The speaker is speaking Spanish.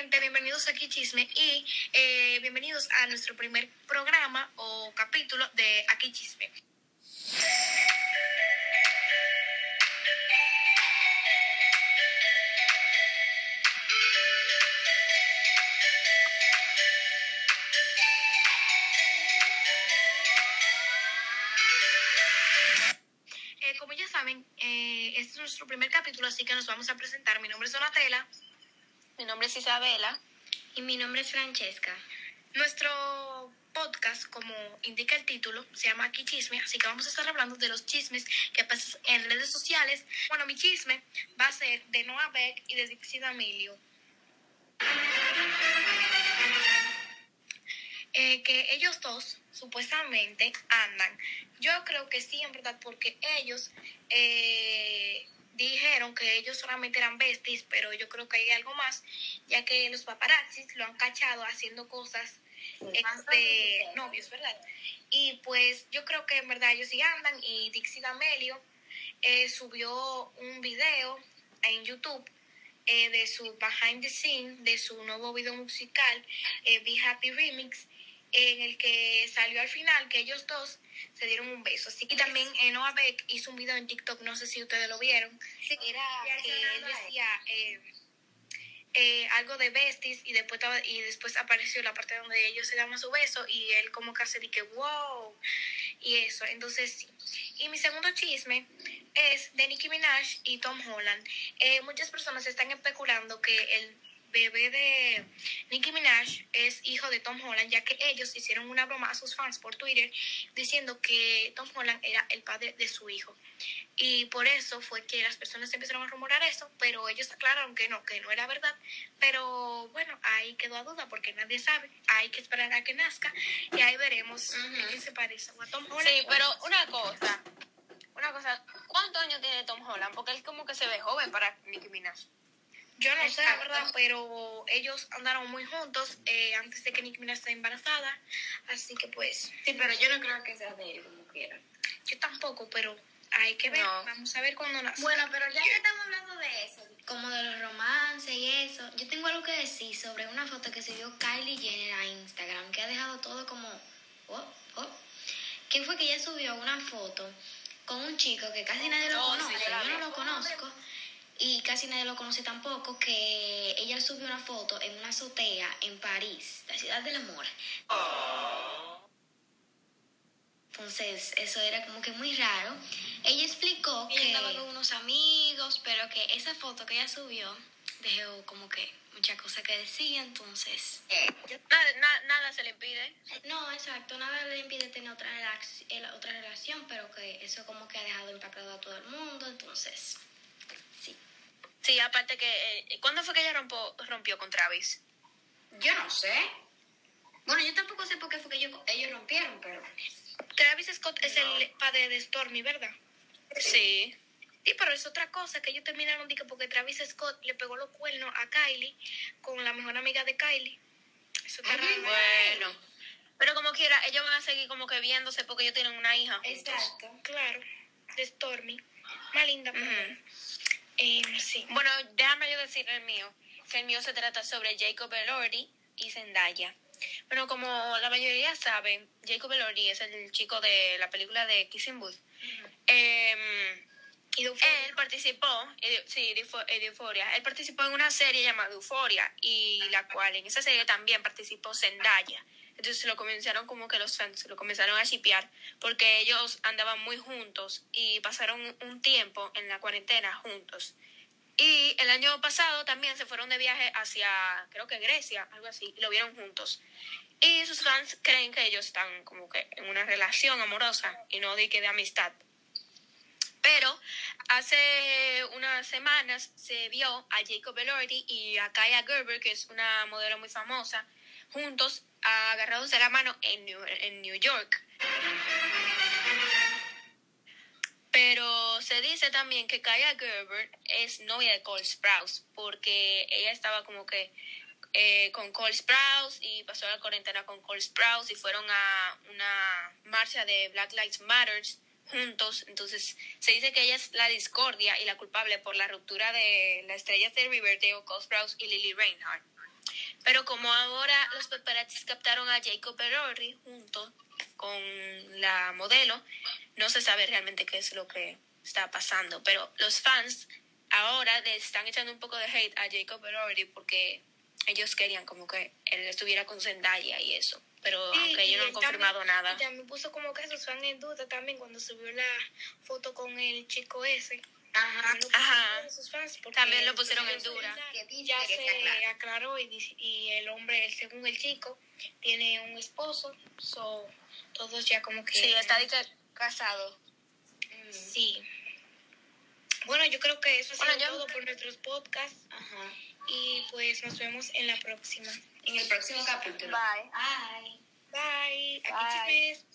gente, bienvenidos aquí Chisme y eh, bienvenidos a nuestro primer programa o capítulo de Aquí Chisme. Eh, como ya saben, eh, este es nuestro primer capítulo, así que nos vamos a presentar. Mi nombre es Donatella. Mi nombre es Isabela. Y mi nombre es Francesca. Nuestro podcast, como indica el título, se llama Aquí Chisme, así que vamos a estar hablando de los chismes que pasan en redes sociales. Bueno, mi chisme va a ser de Noah Beck y de Dixie D'Amelio. Eh, que ellos dos supuestamente andan. Yo creo que sí, en verdad, porque ellos eh, dijeron que ellos solamente eran besties, pero yo creo que hay algo más, ya que los paparazzis lo han cachado haciendo cosas este, novios, ¿verdad? Y pues yo creo que en verdad ellos sí andan y Dixie D'Amelio eh, subió un video en YouTube eh, de su behind the scene, de su nuevo video musical, eh, Be Happy Remix, en el que salió al final que ellos dos se dieron un beso. Así que también eh, Noah Beck hizo un video en TikTok, no sé si ustedes lo vieron. Era que él decía eh, eh, algo de besties y después, y después apareció la parte donde ellos se daban su beso y él como de que wow y eso. Entonces sí. Y mi segundo chisme es de Nicki Minaj y Tom Holland. Eh, muchas personas están especulando que el bebé de Nicki Minaj es hijo de Tom Holland, ya que ellos hicieron una broma a sus fans por Twitter diciendo que Tom Holland era el padre de su hijo. Y por eso fue que las personas empezaron a rumorar eso, pero ellos aclararon que no, que no era verdad. Pero bueno, ahí quedó a duda porque nadie sabe. Hay que esperar a que nazca y ahí veremos quién se parece a Tom Holland. Sí, pero una cosa. Una cosa. ¿Cuántos años tiene Tom Holland? Porque él como que se ve joven para Nicki Minaj. Yo no sé la verdad, pero ellos andaron muy juntos eh, antes de que Nicki Minaj esté embarazada. Así que pues, Sí, pero yo no creo que sea de él como quiera. yo tampoco, pero hay que ver. No. Vamos a ver cuando nace. Bueno, pero ya que estamos hablando de eso, como de los romances y eso, yo tengo algo que decir sobre una foto que subió Kylie Jenner a Instagram, que ha dejado todo como... Oh, oh. ¿Quién fue que ella subió una foto con un chico que casi nadie lo Oh, sí, conoce? yo no lo conozco. Y casi nadie lo conoce tampoco, que ella subió una foto en una azotea en París, la ciudad del amor. Entonces, eso era como que muy raro. Ella explicó Ella que estaba con unos amigos, pero que esa foto que ella subió dejó como que muchas cosas que decía, entonces... Nada, na- nada se le impide. No, exacto, nada le impide tener otra, relax- eh, otra relación, pero que eso como que ha dejado impactado a todo el mundo, entonces... Sí. Aparte que. eh, ¿Cuándo fue que ella rompo- rompió con Travis? Yo no sé. Bueno, yo tampoco sé por qué fue que ellos, ellos rompieron, pero... Travis Scott es el padre de Stormy, ¿verdad? Sí. Sí, pero es otra cosa que ellos terminaron que porque Travis Scott le pegó los cuernos a Kylie con la mejor amiga de Kylie. Eso está Ay. Bueno. Pero como quiera, ellos van a seguir como que viéndose porque ellos tienen una hija juntos. Exacto. Claro, de Stormy. Más linda, pero. Eh, sí. Bueno, déjame yo decir el mío. Que el mío se trata sobre Jacob Elordi y Zendaya. Bueno, como la mayoría saben, Jacob Elordi es el chico de la película de Kissing Booth. Él participó, eh, sí, de eh. Él participó en una serie llamada Euphoria y la cual en esa serie también participó Zendaya. Entonces lo comenzaron como que los fans lo comenzaron a shipear porque ellos andaban muy juntos y pasaron un tiempo en la cuarentena juntos. Y el año pasado también se fueron de viaje hacia, creo que Grecia, algo así, y lo vieron juntos. Y sus fans creen que ellos están como que en una relación amorosa y no de de amistad. Pero hace unas semanas se vio a Jacob Elordi y a Kaya Gerber, que es una modelo muy famosa, juntos agarrados de la mano en New, en New York. Pero se dice también que Kaya Gerber es novia de Cole Sprouse, porque ella estaba como que eh, con Cole Sprouse y pasó la cuarentena con Cole Sprouse y fueron a una marcha de Black Lives Matter juntos. Entonces se dice que ella es la discordia y la culpable por la ruptura de la estrella de Riverdale, Cole Sprouse y Lily Reinhardt. Pero como ahora los paparazzis captaron a Jacob Elordi junto con la modelo, no se sabe realmente qué es lo que está pasando. Pero los fans ahora están echando un poco de hate a Jacob Elordi porque ellos querían como que él estuviera con Zendaya y eso. Pero Sí, aunque ellos no han confirmado también- nada. Y también puso como que sus fans en duda también cuando subió la foto con el chico ese. Ajá. También lo pusieron Ajá. en sus fans También lo pusieron en duda. Ya que se aclaró y, dice- y el hombre, el- según el chico, tiene un esposo. So, todos ya como que... Sí, está casado. Sí. Bueno, yo creo que eso ha sido Bueno, yo- todo por nuestros podcasts. Ajá. Y pues nos vemos en la próxima. En el próximo capítulo. Bye. Bye. Bye. Aquí Bye.